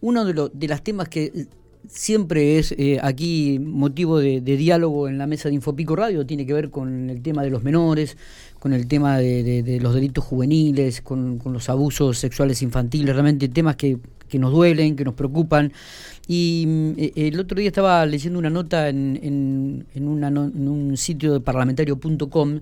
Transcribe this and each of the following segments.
uno de, los de los temas que siempre es eh, aquí motivo de, diálogo en la mesa de Infopico Radio, tiene que ver con el tema de los menores, con el tema de, los delitos juveniles, con, los abusos sexuales infantiles, realmente temas que, que nos duelen, que nos preocupan. Y mm, e, el otro día estaba leyendo una nota en, en, en, un sitio de parlamentario.com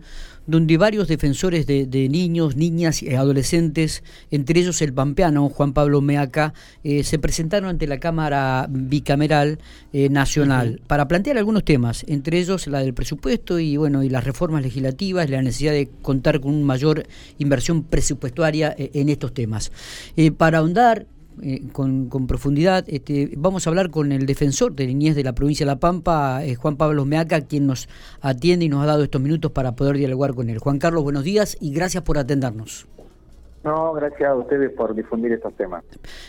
donde varios defensores de, niños, niñas y adolescentes, entre ellos el pampeano Juan Pablo Meaca, eh, se presentaron ante la Cámara Bicameral eh, Nacional para plantear algunos temas, entre ellos la del presupuesto y bueno y las reformas legislativas, la necesidad de contar con una mayor inversión presupuestaria eh, en estos temas. para ahondar eh, con, profundidad. Este, vamos a hablar con el defensor de niñez de la provincia de La Pampa, eh, Juan Pablo Meaca, quien nos atiende y nos ha dado estos minutos para poder dialogar con él. Juan Carlos, buenos días y gracias por atendernos. No, gracias a ustedes por difundir estos temas.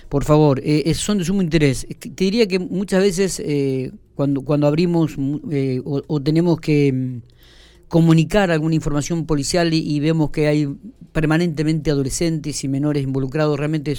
Por favor, eh, son de sumo interés. Te diría que muchas veces cuando, cuando abrimos o, tenemos que mm, comunicar alguna información policial y, vemos que hay permanentemente adolescentes y menores involucrados, realmente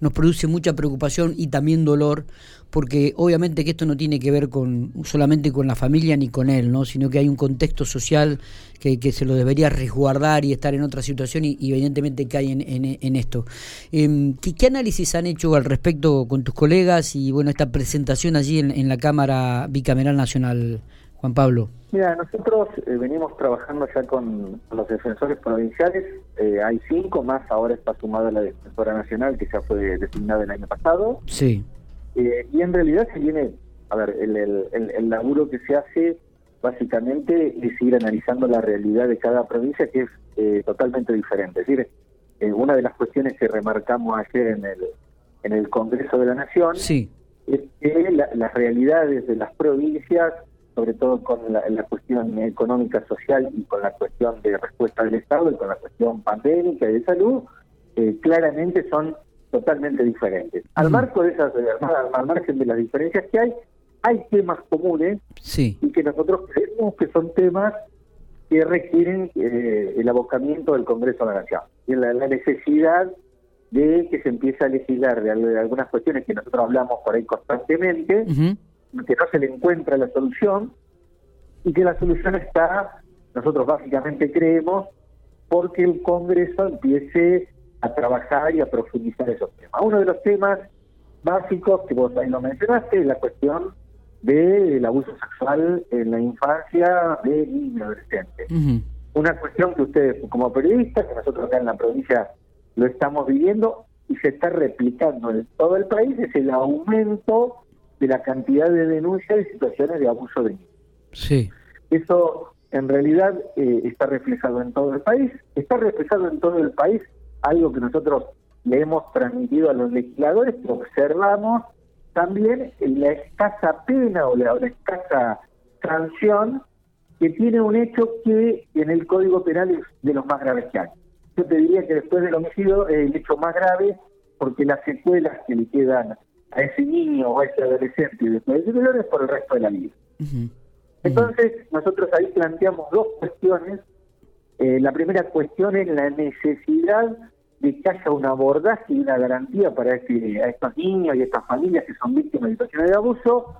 nos produce mucha preocupación y también dolor, porque obviamente que esto no tiene que ver con solamente con la familia ni con él, ¿no? sino que hay un contexto social que, que se lo debería resguardar y estar en otra situación y, evidentemente que hay en, en, esto. Eh, ¿qué, análisis han hecho al respecto con tus colegas y bueno esta presentación allí en, en la Cámara Bicameral Nacional, Juan Pablo? Mira, nosotros eh, venimos trabajando ya con los defensores provinciales, eh, hay cinco más, ahora está sumada la defensora nacional que ya fue designada el año pasado. Sí. Eh, y en realidad se viene, a ver, el, el, el, laburo que se hace básicamente es ir analizando la realidad de cada provincia que es totalmente diferente. Es decir, una de las cuestiones que remarcamos ayer en el, en el Congreso de la Nación sí. es que las realidades de las provincias sobre todo con la, cuestión económica, social y con la cuestión de respuesta del Estado y con la cuestión pandémica y de salud, eh, claramente son totalmente diferentes. Al marco de esas, al margen de las diferencias que hay, hay temas comunes sí. y que nosotros creemos que son temas que requieren eh, el abocamiento del Congreso de la Nación y la, necesidad de que se empiece a legislar de, algunas cuestiones que nosotros hablamos por ahí constantemente, que no se le encuentra la solución y que la solución está, nosotros básicamente creemos, porque el Congreso empiece a trabajar y a profundizar esos temas. Uno de los temas básicos que vos ahí lo mencionaste es la cuestión del abuso sexual en la infancia de niños y adolescentes. Una cuestión que ustedes como periodistas, que nosotros acá en la provincia lo estamos viviendo y se está replicando en todo el país, es el aumento de la cantidad de denuncias y situaciones de abuso de niños. Sí. Eso en realidad eh, está reflejado en todo el país, está reflejado en todo el país, algo que nosotros le hemos transmitido a los legisladores, que observamos también la escasa pena o la, escasa sanción que tiene un hecho que en el Código Penal es de los más graves que hay. Yo te diría que después del homicidio es el hecho más grave porque las secuelas que le quedan a ese niño o a ese adolescente de dolores por el resto de la vida. Entonces, nosotros ahí planteamos dos cuestiones. Eh, la primera cuestión es la necesidad de que haya un abordaje y una garantía para este, a estos niños y estas familias que son víctimas de situaciones de abuso,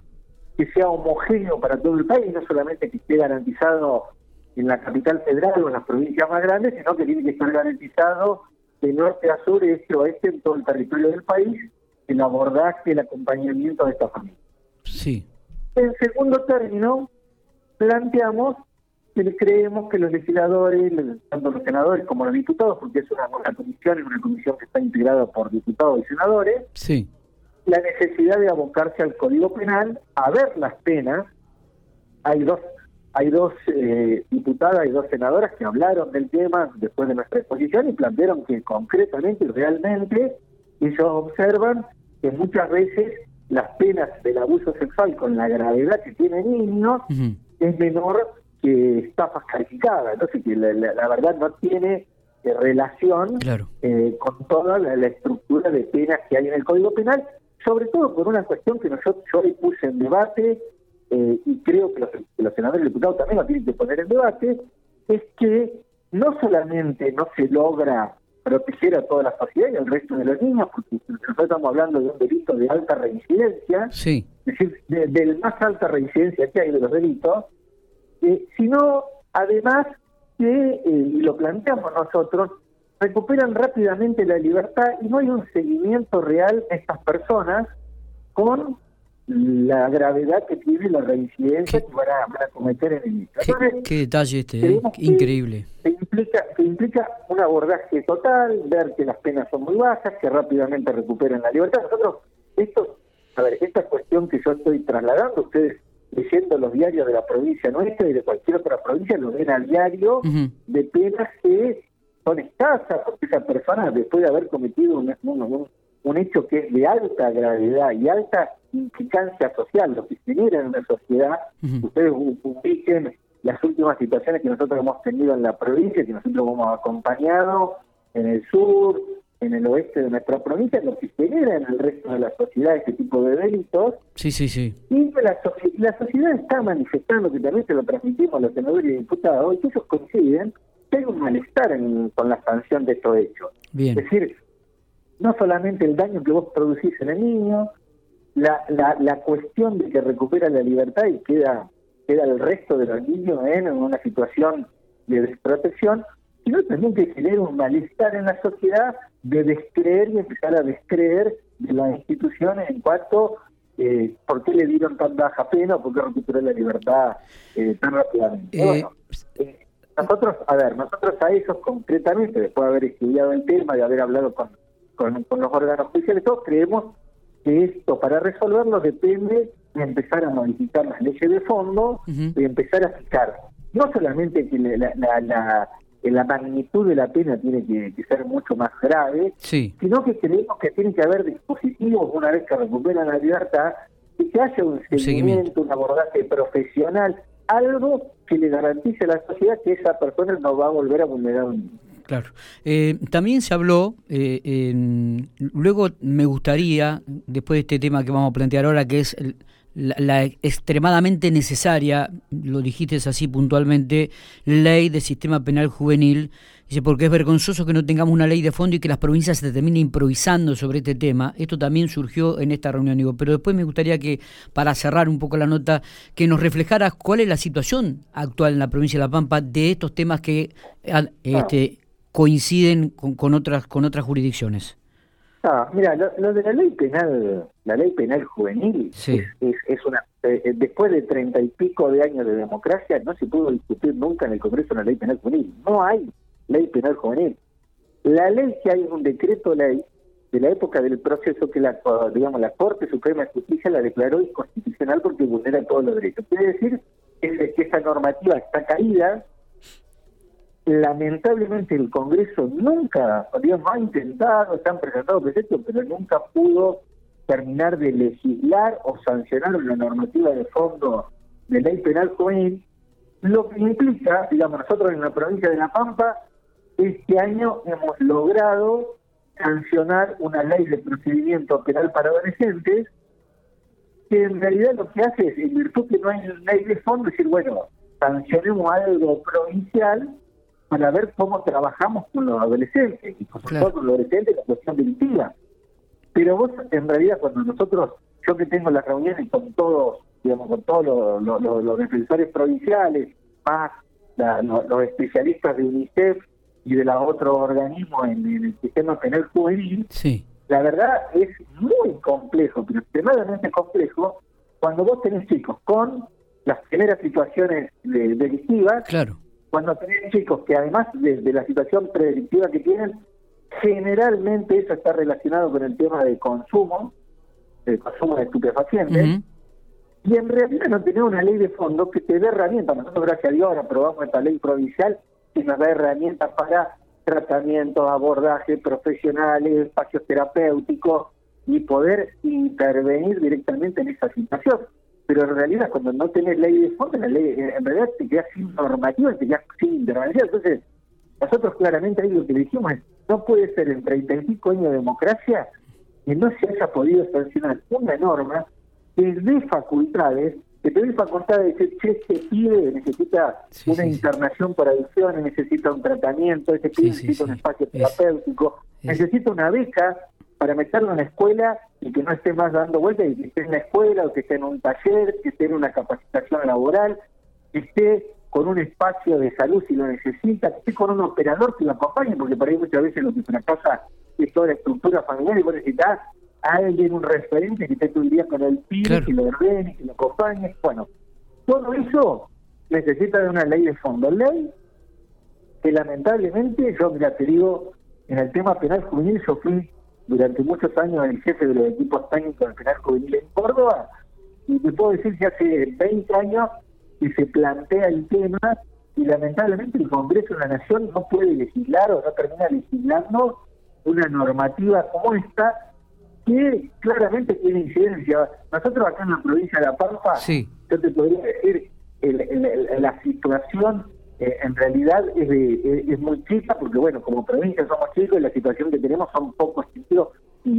que sea homogéneo para todo el país, no solamente que esté garantizado en la capital federal o en las provincias más grandes, sino que tiene que estar garantizado de norte a sur, este a oeste, en todo el territorio del país, el abordaje, el acompañamiento de esta familia. Sí. En segundo término, planteamos que creemos que los legisladores, tanto los senadores como los diputados, porque es una, comisión, es una comisión que está integrada por diputados y senadores, sí. la necesidad de abocarse al Código Penal, a ver las penas. Hay dos hay dos eh, diputadas y dos senadoras que hablaron del tema después de nuestra exposición y plantearon que concretamente y realmente ellos observan que muchas veces las penas del abuso sexual con la gravedad que tienen niños es menor que estafas calificadas. Entonces, que la, verdad no tiene eh, relación eh, con toda la, estructura de penas que hay en el Código Penal, sobre todo por una cuestión que nosotros, yo le puse en debate eh, y creo que los, que los senadores y diputados también lo tienen que poner en debate, es que no solamente no se logra proteger a toda la sociedad y al resto de los niños, porque nosotros estamos hablando de un delito de alta reincidencia, sí. es decir, de, de más alta reincidencia que hay de los delitos, eh, sino además que, eh, y lo planteamos nosotros, recuperan rápidamente la libertad y no hay un seguimiento real de estas personas con la gravedad que tiene la reincidencia que van a, cometer en el ¿Qué, qué detalle este, eh? increíble. Que implica, que implica un abordaje total, ver que las penas son muy bajas, que rápidamente recuperan la libertad. Nosotros, esto, a ver, esta cuestión que yo estoy trasladando, ustedes leyendo los diarios de la provincia nuestra y de cualquier otra provincia, lo ven al diario de penas que son escasas, porque esa persona, después de haber cometido un, un, un hecho que es de alta gravedad y alta implicancia social, lo que genera en una sociedad, ustedes ubiquen las últimas situaciones que nosotros hemos tenido en la provincia, que nosotros hemos acompañado en el sur, en el oeste de nuestra provincia, lo que genera en el resto de la sociedad este tipo de delitos. Sí, sí, sí. Y la, la sociedad está manifestando, que también se lo transmitimos a los senadores y diputados, y que ellos coinciden que hay un malestar con la sanción de estos hechos. Bien. Es decir, no solamente el daño que vos producís en el niño, la, la, la cuestión de que recupera la libertad y queda, queda el resto de los niños en una situación de desprotección, sino también que genera un malestar en la sociedad de descreer y empezar a descreer de las instituciones en cuanto eh, por qué le dieron tan baja pena o por qué recuperó la libertad eh, tan rápidamente. Eh, eh, nosotros, a ver, nosotros a esos concretamente, después de haber estudiado el tema, de haber hablado con, con, con los órganos judiciales, todos creemos que esto para resolverlo depende de empezar a modificar las leyes de fondo, de empezar a fijar no solamente que la, la, la, magnitud de la pena tiene que, ser mucho más grave, sino que creemos que tiene que haber dispositivos una vez que recuperan la libertad, y que haya un seguimiento, un abordaje profesional, algo que le garantice a la sociedad que esa persona no va a volver a vulnerar un Claro. Eh, también se habló, eh, luego me gustaría, después de este tema que vamos a plantear ahora, que es la, extremadamente necesaria, lo dijiste así puntualmente, ley de sistema penal juvenil, dice, porque es vergonzoso que no tengamos una ley de fondo y que las provincias se terminen improvisando sobre este tema. Esto también surgió en esta reunión, digo, pero después me gustaría que, para cerrar un poco la nota, que nos reflejaras cuál es la situación actual en la provincia de La Pampa de estos temas que este, coinciden con, otras con otras jurisdicciones? Ah, mira, lo, de la ley penal, la ley penal juvenil, es, es, una eh, eh, después de treinta y pico de años de democracia no se pudo discutir nunca en el Congreso una ley penal juvenil. No hay ley penal juvenil. La ley que hay es un decreto ley de la época del proceso que la digamos la Corte Suprema de Justicia la declaró inconstitucional porque vulnera todos los derechos. Quiere decir que, que esa normativa está caída lamentablemente el Congreso nunca, digamos, ha intentado, se han presentado proyectos, pero nunca pudo terminar de legislar o sancionar una normativa de fondo de ley penal juvenil, lo que implica, digamos, nosotros en la provincia de La Pampa, este año hemos logrado sancionar una ley de procedimiento penal para adolescentes, que en realidad lo que hace es, en virtud que no hay ley de fondo, decir, bueno, sancionemos algo provincial para ver cómo trabajamos con los adolescentes y con los adolescentes la cuestión delictiva. Pero vos, en realidad, cuando nosotros, yo que tengo las reuniones con todos, digamos, con todos los, defensores provinciales, más los especialistas de UNICEF y de los otros organismos en, el sistema penal juvenil, sí. la verdad es muy complejo, pero extremadamente complejo, cuando vos tenés chicos con las primeras situaciones delictivas, claro cuando tenés chicos que además de, la situación predictiva que tienen, generalmente eso está relacionado con el tema de consumo, de consumo de estupefacientes, y en realidad no tenemos una ley de fondo que te dé herramientas. Nosotros, gracias a Dios, aprobamos esta ley provincial que nos da herramientas para tratamientos, abordaje profesionales, espacios terapéuticos y poder intervenir directamente en esa situación pero en realidad cuando no tenés ley de fondo, la ley, eh, en realidad te quedas sin normativa, te quedas sin intervención. Entonces, nosotros claramente ahí lo que dijimos es, no puede ser en 35 años de democracia que no se haya podido sancionar una norma que dé facultades que te doy facultad de decir, che, este pibe necesita una internación por adicciones, necesita un tratamiento, este pibe necesita un espacio terapéutico, necesita una beca para meterlo en la escuela y que no esté más dando vueltas y que esté en la escuela o que esté en un taller, que esté en una capacitación laboral, que esté con un espacio de salud si lo necesita, que esté con un operador que lo acompañe, porque por ahí muchas veces lo que fracasa es toda la estructura familiar y vos necesitas a alguien, un referente que esté todo el día con el pibe, que lo ordene, que lo acompañe. Bueno, todo eso necesita de una ley de fondo. Ley que lamentablemente, yo mira, te digo, en el tema penal juvenil yo fui durante muchos años el jefe de los equipos técnicos del penal juvenil en Córdoba y te puedo decir que hace 20 años que se plantea el tema y lamentablemente el Congreso de la Nación no puede legislar o no termina legislando una normativa como esta que claramente tiene incidencia. Nosotros acá en la provincia de La Pampa, yo te podría decir, la situación eh, en realidad es, es, muy chica, porque bueno, como provincia somos chicos y la situación que tenemos son pocos sitios y,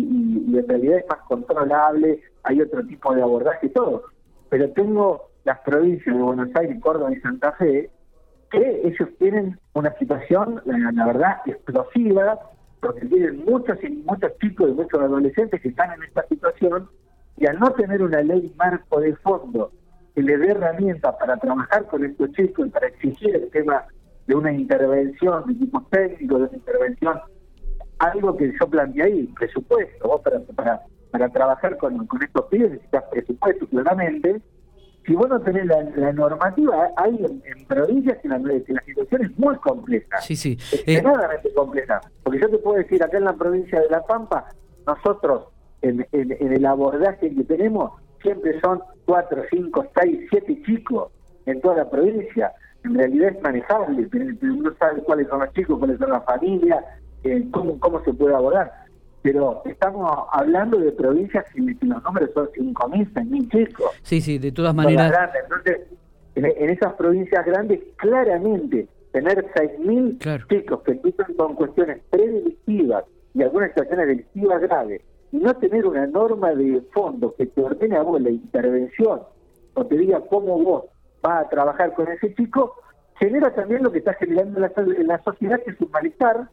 y, en realidad es más controlable, hay otro tipo de abordaje todo. Pero tengo las provincias de Buenos Aires, Córdoba y Santa Fe, que ellos tienen una situación, la verdad, explosiva, porque tienen muchos y muchos chicos y muchos adolescentes que están en esta situación y al no tener una ley marco de fondo que le dé herramientas para trabajar con estos chicos y para exigir el tema de una intervención de equipos técnicos, de una intervención, algo que yo planteé ahí, presupuesto, vos para, para, para trabajar con, con estos pibes necesitas presupuesto claramente, si vos no tenés la, normativa, hay en, provincias que la, la, situación es muy compleja. Sí, sí. Eh, extremadamente compleja. Porque yo te puedo decir, acá en la provincia de La Pampa, nosotros, en, el abordaje que tenemos, siempre son cuatro, cinco, seis, siete chicos en toda la provincia. En realidad es manejable, pero uno sabe cuáles son los chicos, cuáles son las familias, eh, cómo, cómo se puede abordar pero estamos hablando de provincias y los números son 5.000, 6.000 chicos. Sí, sí, de todas maneras. Entonces, en, esas provincias grandes, claramente, tener 6.000 chicos que empiezan con cuestiones predelictivas y algunas situaciones delictivas graves, y no tener una norma de fondo que te ordene a vos la intervención o te diga cómo vos vas a trabajar con ese chico, genera también lo que está generando en la, en la sociedad, que es un malestar,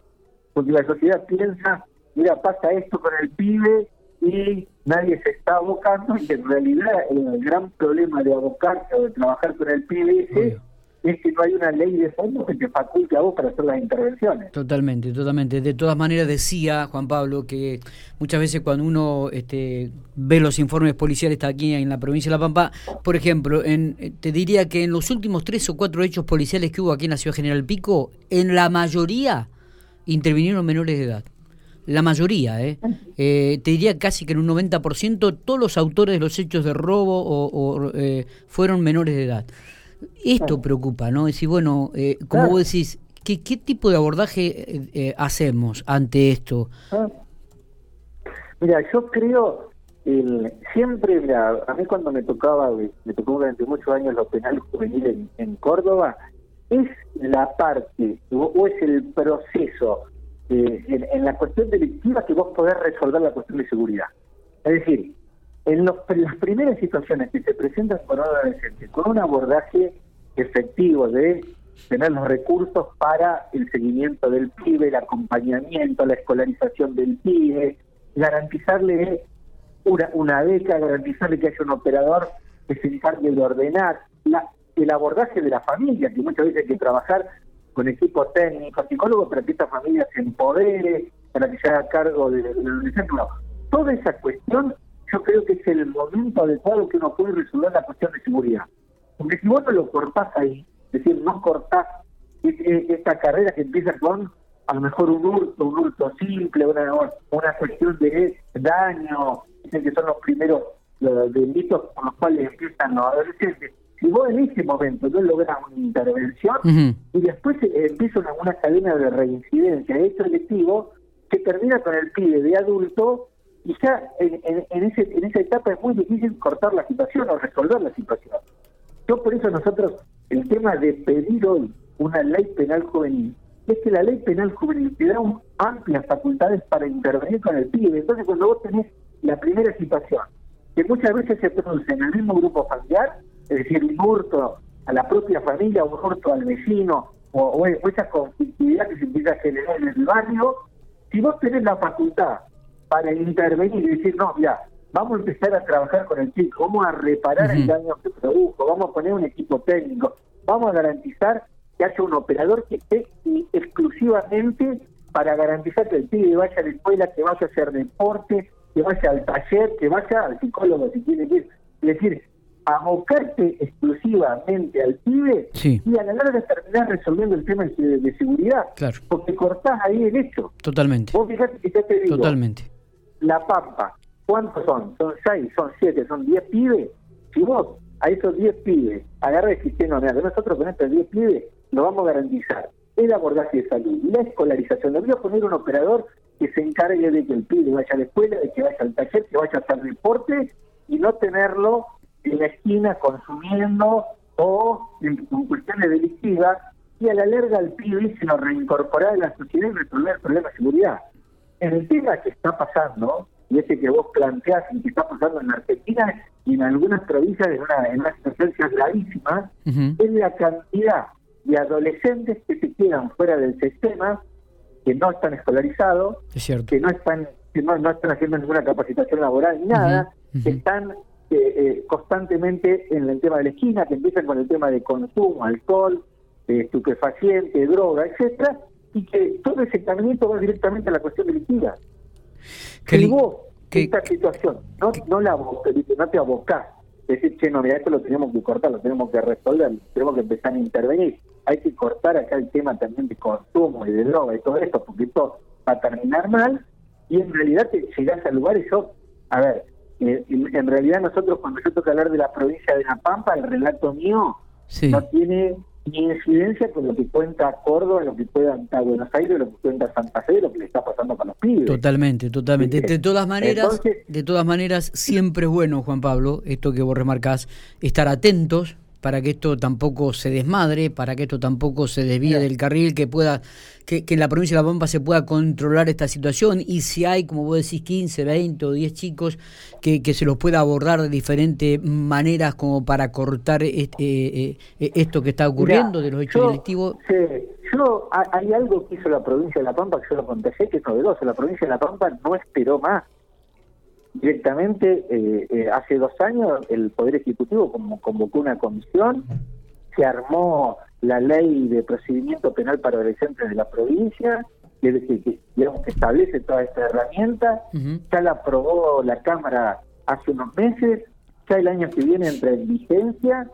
porque la sociedad piensa mira, pasa esto con el pibe y nadie se está abocando y en realidad el gran problema de abocarse o de trabajar con el pibe es que no hay una ley de fondo que te faculte a vos para hacer las intervenciones. Totalmente, totalmente. De todas maneras decía Juan Pablo que muchas veces cuando uno este, ve los informes policiales está aquí en la provincia de La Pampa, por ejemplo, en, te diría que en los últimos tres o cuatro hechos policiales que hubo aquí en la ciudad General Pico, en la mayoría intervinieron menores de edad la mayoría, ¿eh? ¿eh? te diría casi que en un 90% todos los autores de los hechos de robo o, eh, fueron menores de edad. Esto preocupa, ¿no? Decir, bueno, eh, como vos decís, ¿qué, ¿qué tipo de abordaje eh, hacemos ante esto? Ah. Mira, yo creo, el, siempre, mira, a mí cuando me tocaba, me tocó durante muchos años los penales juveniles en, en Córdoba, es la parte o es el proceso eh, en, la cuestión delictiva que vos podés resolver la cuestión de seguridad. Es decir, en, las primeras situaciones que se presentan con un adolescente, con un abordaje efectivo de tener los recursos para el seguimiento del pibe, el acompañamiento, la escolarización del pibe, garantizarle una, una beca, garantizarle que haya un operador que se encargue de ordenar, la, el abordaje de la familia, que muchas veces hay que trabajar con equipo técnico, psicólogo, para que esta familia se empodere, para que se haga cargo de, la toda esa cuestión yo creo que es el momento adecuado que uno puede resolver la cuestión de seguridad. Porque si vos no lo cortás ahí, es decir, no cortás esta carrera que empieza con a lo mejor un hurto, un hurto simple, una, una cuestión de daño, dicen que son los primeros los delitos con los cuales empiezan los adolescentes si vos en ese momento no logras una intervención y después empieza una, cadena de reincidencia de hecho electivo que termina con el pibe de adulto y ya en, en, ese, en esa etapa es muy difícil cortar la situación o resolver la situación. Yo por eso nosotros, el tema de pedir hoy una ley penal juvenil, es que la ley penal juvenil te da amplias facultades para intervenir con el pibe. Entonces cuando vos tenés la primera situación, que muchas veces se produce en el mismo grupo familiar, es decir, un hurto a la propia familia, un hurto al vecino, o, esa conflictividad que se empieza a generar en el barrio, si vos tenés la facultad para intervenir y decir, no, ya, vamos a empezar a trabajar con el chico, vamos a reparar el daño que produjo, vamos a poner un equipo técnico, vamos a garantizar que haya un operador que esté exclusivamente para garantizar que el pibe vaya a la escuela, que vaya a hacer deporte, que vaya al taller, que vaya al psicólogo si tiene que ir. Es decir, abocarte exclusivamente al pibe y a la larga terminar resolviendo el tema de, seguridad. Claro. Porque cortás ahí el hecho. Totalmente. Vos fijate que te digo. Totalmente. La Pampa, ¿cuántos son? ¿Son seis? ¿Son siete? ¿Son diez pibes? Si vos a esos diez pibes agarras el sistema, nosotros con estos diez pibes lo vamos a garantizar el abordaje de salud, la escolarización. Le voy a poner un operador que se encargue de que el pibe vaya a la escuela, de que vaya al taller, que vaya a hacer deporte y no tenerlo en la esquina consumiendo o con cuestiones delictivas y a la larga el pibe se lo reincorporar a la sociedad y resolver el problema de seguridad. En el tema que está pasando, y ese que vos planteás y que está pasando en Argentina y en algunas provincias en una, en una situación gravísima, es la cantidad de adolescentes que se quedan fuera del sistema, que no están escolarizados, que no están que no, están haciendo ninguna capacitación laboral ni nada, que están eh, eh, constantemente en el tema de la esquina, que empiezan con el tema de consumo, alcohol, eh, estupefaciente, droga, etcétera, y que todo ese caminito va directamente a la cuestión delictiva. Si vos, esta situación, no, no la no te abocás decir, che, no, mira, esto lo tenemos que cortar, lo tenemos que resolver, tenemos que empezar a intervenir. Hay que cortar acá el tema también de consumo y de droga y todo esto, porque esto va a terminar mal y en realidad te llegás al lugar y yo, a ver, eh, en realidad nosotros cuando yo toca hablar de la provincia de La Pampa, el relato mío no tiene ni incidencia con lo que cuenta Córdoba, lo que cuenta Buenos Aires, lo que cuenta Santa Fe, lo que le está pasando con los pibes. Totalmente, totalmente. De, todas maneras, de todas maneras, siempre es bueno, Juan Pablo, esto que vos remarcás, estar atentos para que esto tampoco se desmadre, para que esto tampoco se desvíe del carril, que pueda que, en la provincia de La Pampa se pueda controlar esta situación. Y si hay, como vos decís, 15, 20 o 10 chicos, que, que se los pueda abordar de diferentes maneras como para cortar este, eh, eh, esto que está ocurriendo de los hechos delictivos. Sí, yo, hay algo que hizo la provincia de La Pampa que yo lo conté, que es novedoso, la provincia de La Pampa no esperó más directamente eh, eh, hace dos años el Poder Ejecutivo convocó una comisión, se armó la ley de procedimiento penal para adolescentes de la provincia, que, que, digamos, que establece toda esta herramienta, ya la aprobó la Cámara hace unos meses, ya el año que viene entra en vigencia,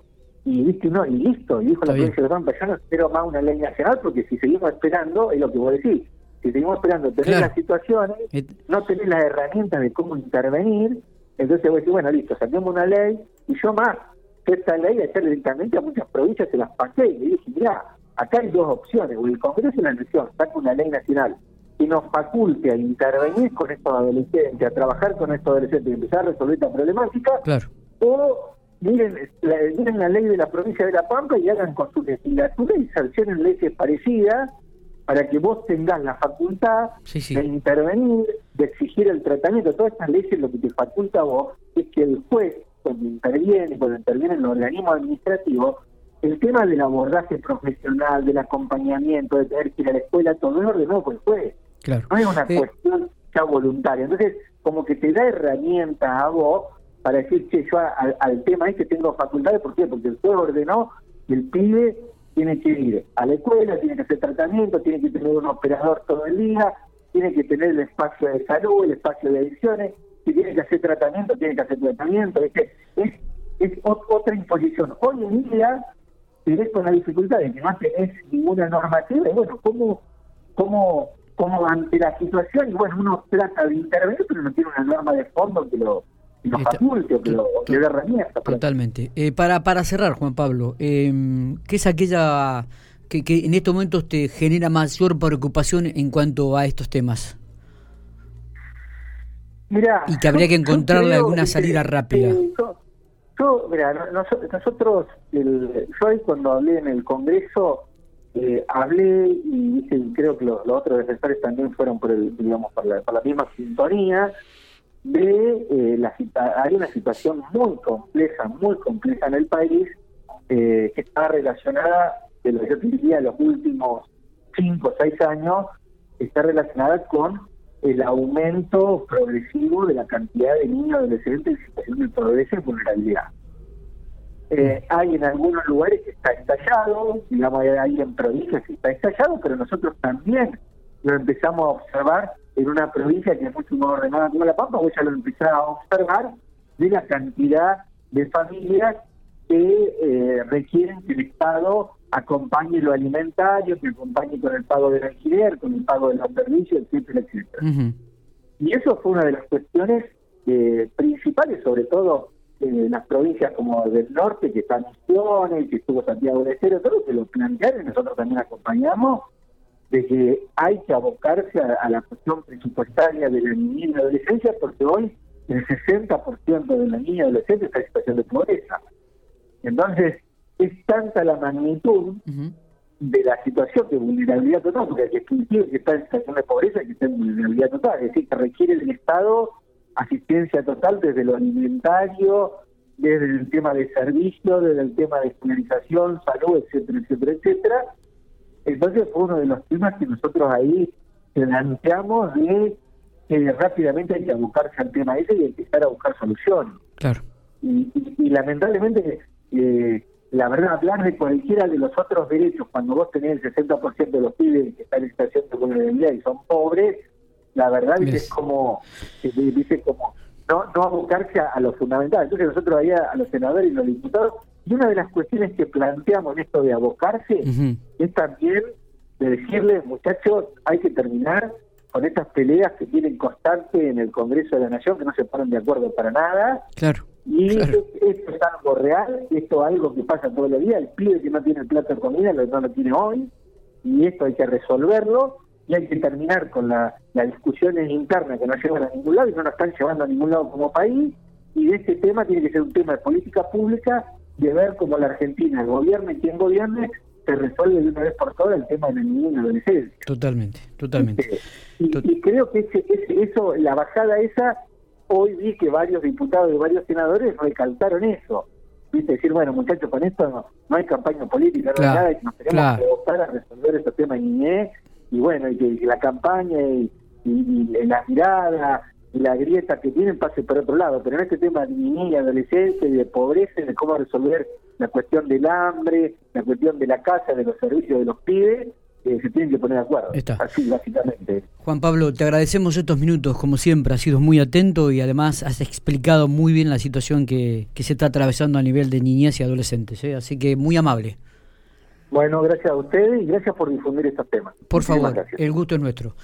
y viste no, y listo, y dijo la provincia de Pampa, yo no espero más una ley nacional, porque si seguimos esperando, es lo que vos decís, si seguimos esperando tener las situaciones, no tener las herramientas de cómo intervenir, entonces voy a decir, bueno, listo, saquemos una ley, y yo más, que esta ley ayer directamente a muchas provincias se las pasé, y dije, mira, acá hay dos opciones, o el Congreso de la Nación saca una ley nacional que nos faculte a intervenir con estos adolescentes, a trabajar con estos adolescentes y empezar a resolver esta problemática, o miren la, miren la ley de la provincia de La Pampa y hagan con su legislatura y sancionen leyes parecidas para que vos tengas la facultad de intervenir, de exigir el tratamiento. Todas estas leyes lo que te faculta a vos es que el juez, cuando interviene, cuando interviene en el organismo administrativo, el tema del abordaje profesional, del acompañamiento, de tener que ir a la escuela, todo es ordenado por el juez. No es una eh, cuestión ya voluntaria. Entonces, como que te da herramientas a vos para decir, che, yo al, al tema este tengo facultades, ¿por qué? Porque el juez ordenó el pibe tiene que ir a la escuela, tiene que hacer tratamiento, tiene que tener un operador todo el día, tiene que tener el espacio de salud, el espacio de adicciones, si tiene que hacer tratamiento, tiene que hacer tratamiento. Es, es otra imposición. Hoy en día tenés con la dificultad de que no tenés ninguna normativa, y bueno, ¿cómo, cómo, cómo ante la situación? Y bueno, uno trata de intervenir, pero no tiene una norma de fondo que lo Totalmente. Eh, para, para cerrar, Juan Pablo, eh, ¿qué es aquella que, que, en estos momentos te genera mayor preocupación en cuanto a estos temas? Mira, y que habría que encontrarle alguna salida rápida. yo, mira, nosotros, el, yo ahí cuando hablé en el Congreso, eh, hablé y creo que los, otros defensores también fueron por el, digamos, por la, por la misma sintonía, de eh, la hay una situación muy compleja, muy compleja en el país eh, que está relacionada, de lo que yo diría los últimos cinco o seis años, está relacionada con el aumento progresivo de la cantidad de niños adolescentes en situación de pobreza y vulnerabilidad. Eh, hay en algunos lugares que está estallado, digamos, hay en provincias que está estallado, pero nosotros también lo empezamos a observar en una provincia que es mucho más ordenada como La Pampa, vos ya lo empezás a observar de la cantidad de familias que eh, requieren que el Estado acompañe lo alimentario, que acompañe con el pago del alquiler, con el pago de los servicios, etcétera, etcétera. Y eso fue una de las cuestiones eh, principales, sobre todo en las provincias como del norte, que están Misiones, que estuvo Santiago de Cero, todo que lo plantearon y nosotros también acompañamos, de que hay que abocarse a, la cuestión presupuestaria de la niña y la adolescencia, porque hoy el 60% de la niña y adolescente está en situación de pobreza. Entonces, es tanta la magnitud de la situación de vulnerabilidad total, porque que que está en situación de pobreza que está en vulnerabilidad total, es decir, que requiere del Estado asistencia total desde lo alimentario, desde el tema de servicio, desde el tema de escolarización, salud, etcétera, etcétera, etcétera, entonces fue uno de los temas que nosotros ahí planteamos de que rápidamente hay que buscarse al tema ese y empezar a buscar soluciones. Claro. Y, lamentablemente, eh, la verdad, hablar de cualquiera de los otros derechos, cuando vos tenés el 60% de los pibes que están en situación de vulnerabilidad y son pobres, la verdad es como, dice como no, no abocarse a, lo fundamental. Entonces nosotros ahí a los senadores y los diputados y una de las cuestiones que planteamos en esto de abocarse es también de decirle, muchachos, hay que terminar con estas peleas que tienen constante en el Congreso de la Nación, que no se ponen de acuerdo para nada. Claro. Y Esto, es algo real, esto es algo que pasa todo el día. El pibe que no tiene el plato de comida lo, no lo tiene hoy, y esto hay que resolverlo, y hay que terminar con las discusiones internas que no llevan a ningún lado y no nos están llevando a ningún lado como país. Y de este tema tiene que ser un tema de política pública de ver cómo la Argentina, y quien gobierne, se resuelve de una vez por todas el tema de la niña y la adolescencia. Totalmente, totalmente. Este, y, creo que ese, eso, la bajada esa, hoy vi que varios diputados y varios senadores recalcaron eso. Viste, decir, bueno, muchachos, con esto no, hay campaña política, no hay nada, y nos tenemos que votar a resolver este tema de niñez, y bueno, y que, la campaña y, y, y la mirada la grieta que tienen pase por otro lado, pero en este tema de niña, adolescencia y de pobreza, de cómo resolver la cuestión del hambre, la cuestión de la casa, de los servicios de los pibes, eh, se tienen que poner de acuerdo. Así, básicamente. Juan Pablo, te agradecemos estos minutos, como siempre, has sido muy atento y además has explicado muy bien la situación que, que se está atravesando a nivel de niñez y adolescentes, ¿eh? así que muy amable. Bueno, gracias a ustedes y gracias por difundir estos temas. Por favor, el gusto es nuestro.